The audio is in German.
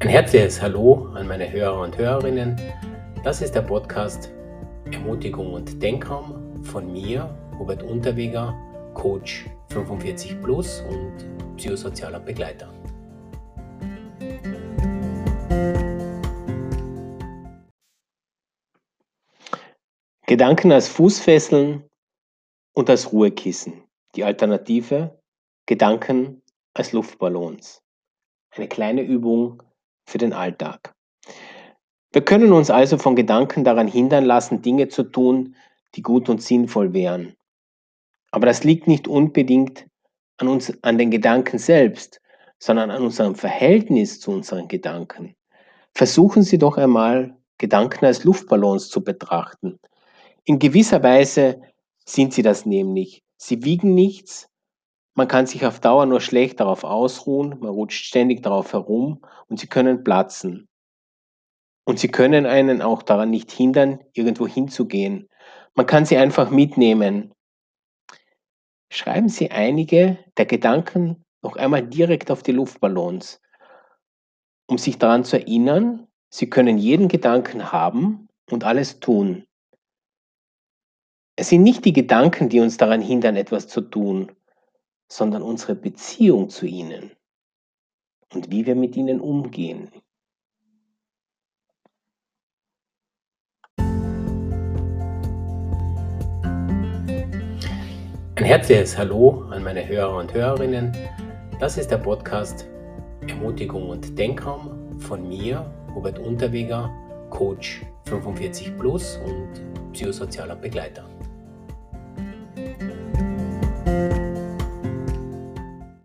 Ein herzliches Hallo an meine Hörer und Hörerinnen. Das ist der Podcast Ermutigung und Denkraum von mir, Robert Unterweger, Coach 45 Plus und psychosozialer Begleiter. Gedanken als Fußfesseln und als Ruhekissen. Die Alternative Gedanken als Luftballons. Eine kleine Übung für den Alltag. Wir können uns also von Gedanken daran hindern lassen, Dinge zu tun, die gut und sinnvoll wären. Aber das liegt nicht unbedingt an uns, an den Gedanken selbst, sondern an unserem Verhältnis zu unseren Gedanken. Versuchen Sie doch einmal, Gedanken als Luftballons zu betrachten. In gewisser Weise sind sie das nämlich. Sie wiegen nichts, man kann sich auf Dauer nur schlecht darauf ausruhen, man rutscht ständig darauf herum und sie können platzen. Und sie können einen auch daran nicht hindern, irgendwo hinzugehen. Man kann sie einfach mitnehmen. Schreiben Sie einige der Gedanken noch einmal direkt auf die Luftballons, um sich daran zu erinnern, Sie können jeden Gedanken haben und alles tun. Es sind nicht die Gedanken, die uns daran hindern, etwas zu tun, sondern unsere Beziehung zu ihnen und wie wir mit ihnen umgehen. Ein herzliches Hallo an meine Hörer und Hörerinnen. Das ist der Podcast Ermutigung und Denkraum von mir, Robert Unterweger, Coach 45 Plus und psychosozialer Begleiter.